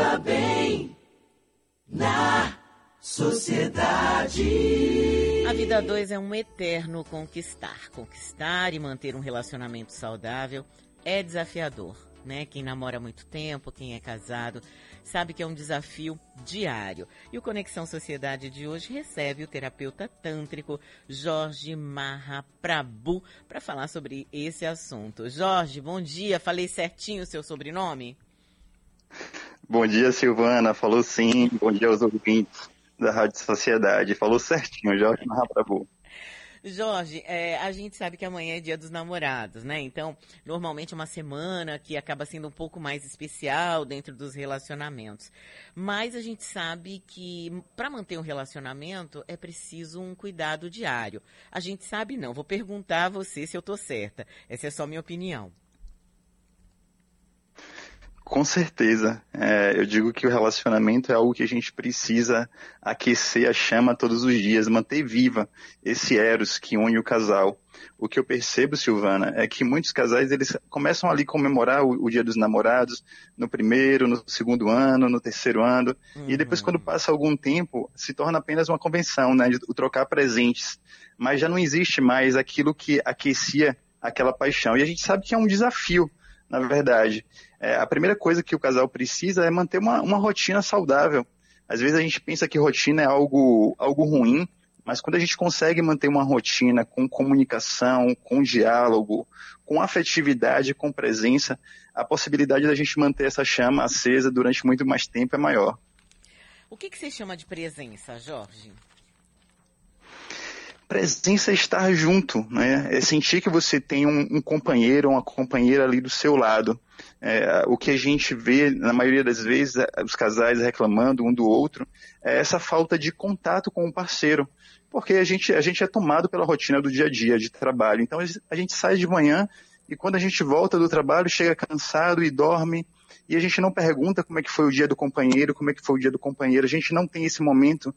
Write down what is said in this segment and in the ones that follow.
viva bem na sociedade. A vida dois é um eterno conquistar. Conquistar e manter um relacionamento saudável é desafiador, né? Quem namora há muito tempo, quem é casado, sabe que é um desafio diário. E o Conexão Sociedade de hoje recebe o terapeuta tântrico Jorge Mahaprabhu para falar sobre esse assunto. Jorge, bom dia. Falei certinho o seu sobrenome? Bom dia, Silvana. Falou sim. Bom dia aos ouvintes da Rádio Sociedade. Falou certinho, Jorge Mahaprabhu. Jorge, é, a gente sabe que amanhã é dia dos namorados, né? Então, normalmente é uma semana que acaba sendo um pouco mais especial dentro dos relacionamentos. Mas a gente sabe que para manter um relacionamento é preciso um cuidado diário. A gente sabe não, vou perguntar a você se eu tô certa. Essa é só minha opinião. Com certeza. É, eu digo que o relacionamento é algo que a gente precisa aquecer a chama todos os dias, manter viva esse eros que une o casal. O que eu percebo, Silvana, é que muitos casais eles começam ali a comemorar o, o Dia dos Namorados no primeiro, no segundo ano, no terceiro ano, uhum. e depois quando passa algum tempo se torna apenas uma convenção, né, de trocar presentes. Mas já não existe mais aquilo que aquecia aquela paixão. E a gente sabe que é um desafio, na verdade é, a primeira coisa que o casal precisa é manter uma, uma rotina saudável. Às vezes a gente pensa que rotina é algo, algo ruim, mas quando a gente consegue manter uma rotina com comunicação, com diálogo, com afetividade, com presença, a possibilidade da gente manter essa chama acesa durante muito mais tempo é maior. O que, que você chama de presença, Jorge? Presença é estar junto, né? É sentir que você tem um, um companheiro uma companheira ali do seu lado. É, o que a gente vê, na maioria das vezes, é, os casais reclamando um do outro, é essa falta de contato com o parceiro. Porque a gente, a gente é tomado pela rotina do dia a dia, de trabalho. Então a gente sai de manhã e quando a gente volta do trabalho, chega cansado e dorme. E a gente não pergunta como é que foi o dia do companheiro, como é que foi o dia do companheiro. A gente não tem esse momento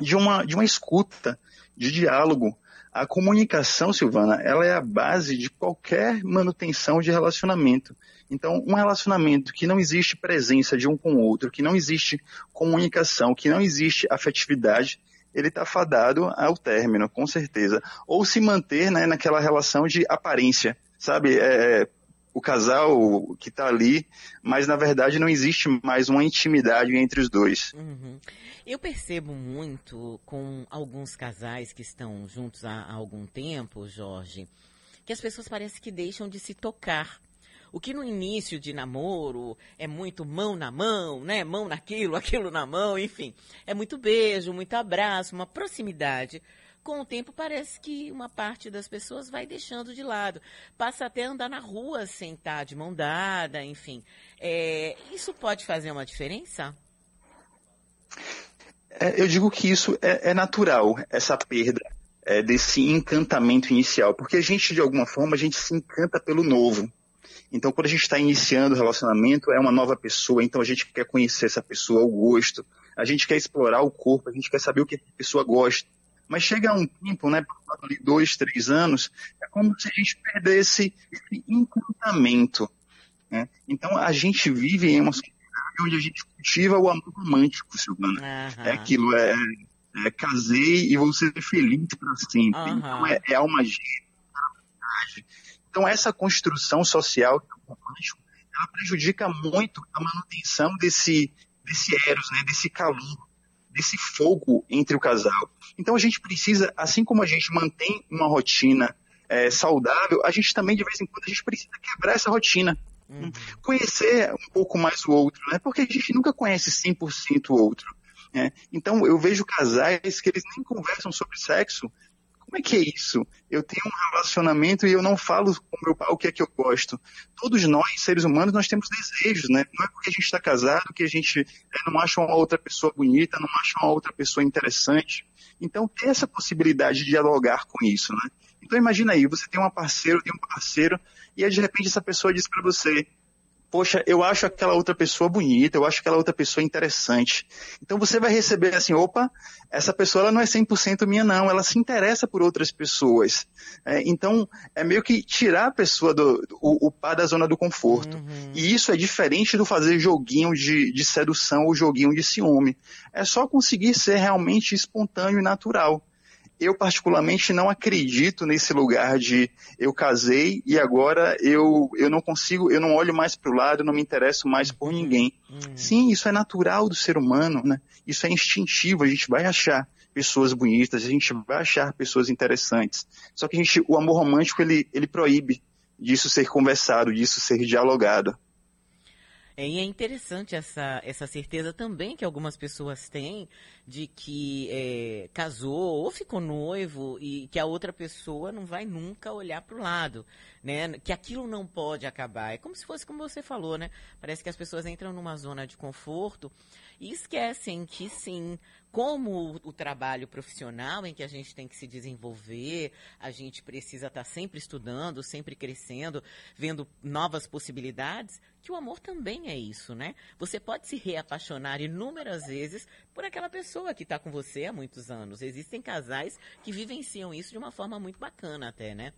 de uma, de uma escuta, de diálogo. A comunicação, Silvana, ela é a base de qualquer manutenção de relacionamento. Então, um relacionamento que não existe presença de um com o outro, que não existe comunicação, que não existe afetividade, ele está fadado ao término, com certeza. Ou se manter né, naquela relação de aparência, sabe? É, o casal que está ali, mas na verdade não existe mais uma intimidade entre os dois. Uhum. Eu percebo muito com alguns casais que estão juntos há, há algum tempo, Jorge, que as pessoas parecem que deixam de se tocar. O que no início de namoro é muito mão na mão, né? Mão naquilo, aquilo na mão, enfim. É muito beijo, muito abraço, uma proximidade com o tempo parece que uma parte das pessoas vai deixando de lado. Passa até a andar na rua sem estar de mão dada, enfim. É, isso pode fazer uma diferença? É, eu digo que isso é, é natural, essa perda é, desse encantamento inicial, porque a gente, de alguma forma, a gente se encanta pelo novo. Então, quando a gente está iniciando o relacionamento, é uma nova pessoa, então a gente quer conhecer essa pessoa, o gosto, a gente quer explorar o corpo, a gente quer saber o que a pessoa gosta. Mas chega um tempo, né, ali dois, três anos, é como se a gente perdesse esse encantamento. Né? Então a gente vive em uma sociedade onde a gente cultiva o amor romântico, Silvana. Uhum. É aquilo, é, é, casei e vou ser feliz para sempre. Uhum. Então é, é gêmea, Então essa construção social romântico, ela prejudica muito a manutenção desse, desse eros, né, desse calor desse fogo entre o casal. Então a gente precisa, assim como a gente mantém uma rotina é, saudável, a gente também de vez em quando a gente precisa quebrar essa rotina. Uhum. Conhecer um pouco mais o outro, né? Porque a gente nunca conhece 100% o outro. Né? Então eu vejo casais que eles nem conversam sobre sexo, como é que é isso? Eu tenho um relacionamento e eu não falo com meu pai o que é que eu gosto. Todos nós, seres humanos, nós temos desejos, né? Não é porque a gente está casado que a gente é, não acha uma outra pessoa bonita, não acha uma outra pessoa interessante. Então, ter essa possibilidade de dialogar com isso, né? Então, imagina aí, você tem uma parceira, tem um parceiro, e aí, de repente, essa pessoa diz para você, poxa, eu acho aquela outra pessoa bonita, eu acho aquela outra pessoa interessante. Então você vai receber assim, opa, essa pessoa ela não é 100% minha não, ela se interessa por outras pessoas. É, então é meio que tirar a pessoa do o, o par da zona do conforto. Uhum. E isso é diferente do fazer joguinho de, de sedução ou joguinho de ciúme. É só conseguir ser realmente espontâneo e natural eu particularmente não acredito nesse lugar de eu casei e agora eu, eu não consigo, eu não olho mais para o lado, eu não me interesso mais por ninguém. Uhum. Sim, isso é natural do ser humano, né? Isso é instintivo, a gente vai achar pessoas bonitas, a gente vai achar pessoas interessantes. Só que a gente, o amor romântico ele, ele proíbe disso ser conversado, disso ser dialogado. É, e é interessante essa, essa certeza também que algumas pessoas têm de que é, casou ou ficou noivo e que a outra pessoa não vai nunca olhar para o lado, né? Que aquilo não pode acabar. É como se fosse como você falou, né? Parece que as pessoas entram numa zona de conforto e esquecem que sim, como o trabalho profissional em que a gente tem que se desenvolver, a gente precisa estar sempre estudando, sempre crescendo, vendo novas possibilidades, que o amor também é isso, né? Você pode se reapaixonar inúmeras vezes por aquela pessoa que está com você há muitos anos. Existem casais que vivenciam isso de uma forma muito bacana até, né?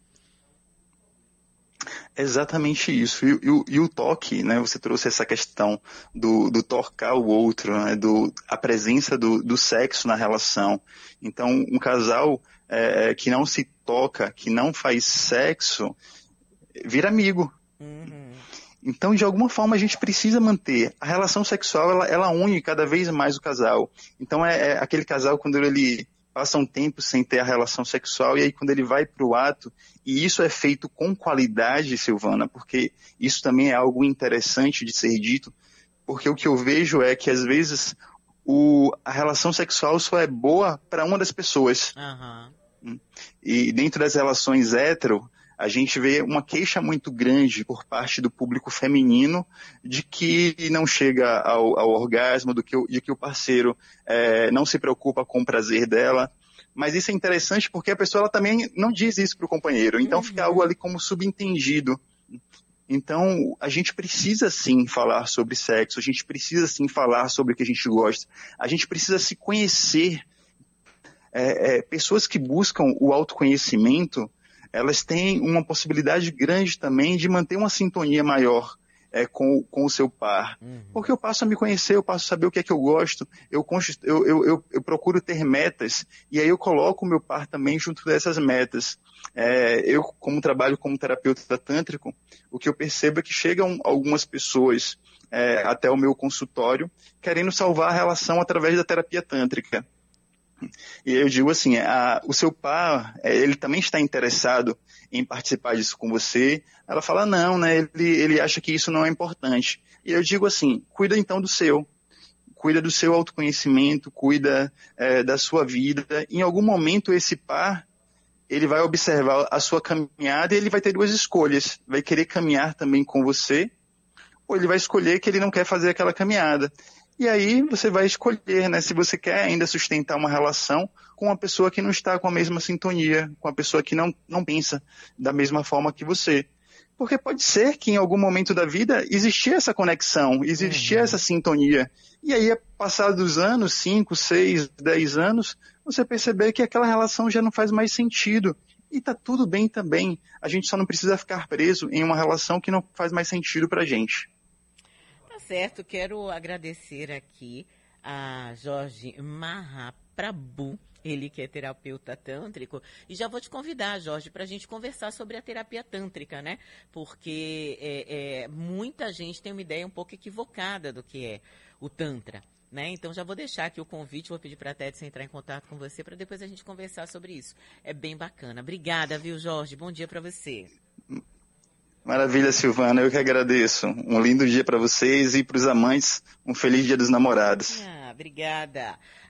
Exatamente isso. E, e, e, o toque, né? Você trouxe essa questão do, do tocar o outro, né? do, a presença do, do sexo na relação. Então, um casal é, que não se toca, que não faz sexo, vira amigo. Uhum. Então, de alguma forma, a gente precisa manter. A relação sexual, ela, ela une cada vez mais o casal. Então, é, é aquele casal, quando ele passa um tempo sem ter a relação sexual e aí quando ele vai para o ato, e isso é feito com qualidade, Silvana, porque isso também é algo interessante de ser dito, porque o que eu vejo é que às vezes o, a relação sexual só é boa para uma das pessoas. Uhum. E dentro das relações hétero, a gente vê uma queixa muito grande por parte do público feminino de que não chega ao, ao orgasmo, do que, de que o parceiro é, não se preocupa com o prazer dela. Mas isso é interessante porque a pessoa ela também não diz isso para o companheiro. Então uhum. fica algo ali como subentendido. Então, a gente precisa sim falar sobre sexo, a gente precisa sim falar sobre o que a gente gosta, a gente precisa se conhecer. É, é, pessoas que buscam o autoconhecimento, elas têm uma possibilidade grande também de manter uma sintonia maior é, com, com o seu par. Uhum. Porque eu passo a me conhecer, eu passo a saber o que é que eu gosto, eu, eu, eu, eu, procuro ter metas, e aí eu coloco o meu par também junto dessas metas. É, eu, como trabalho como terapeuta tântrico, o que eu percebo é que chegam algumas pessoas é, até o meu consultório querendo salvar a relação através da terapia tântrica. Eu digo assim, a, o seu par, é, ele também está interessado em participar disso com você. Ela fala, não, né? Ele, ele acha que isso não é importante. E eu digo assim, cuida então do seu. Cuida do seu autoconhecimento, cuida é, da sua vida. Em algum momento esse par, ele vai observar a sua caminhada e ele vai ter duas escolhas. Vai querer caminhar também com você, ou ele vai escolher que ele não quer fazer aquela caminhada. E aí você vai escolher, né, se você quer ainda sustentar uma relação com uma pessoa que não está com a mesma sintonia, com uma pessoa que não, não pensa da mesma forma que você. Porque pode ser que em algum momento da vida existia essa conexão, existia uhum. essa sintonia. E aí, passados dos anos, 5, 6, 10 anos, você perceber que aquela relação já não faz mais sentido. E tá tudo bem também. A gente só não precisa ficar preso em uma relação que não faz mais sentido pra gente certo, quero agradecer aqui a Jorge Mahaprabhu, ele que é terapeuta tântrico. E já vou te convidar, Jorge, para a gente conversar sobre a terapia tântrica, né? Porque é, é, muita gente tem uma ideia um pouco equivocada do que é o Tantra. Né? Então já vou deixar aqui o convite, vou pedir para a Tedson entrar em contato com você para depois a gente conversar sobre isso. É bem bacana. Obrigada, viu, Jorge? Bom dia para você. Maravilha, Silvana. Eu que agradeço. Um lindo dia para vocês e para os amantes, um feliz dia dos namorados. Ah, obrigada.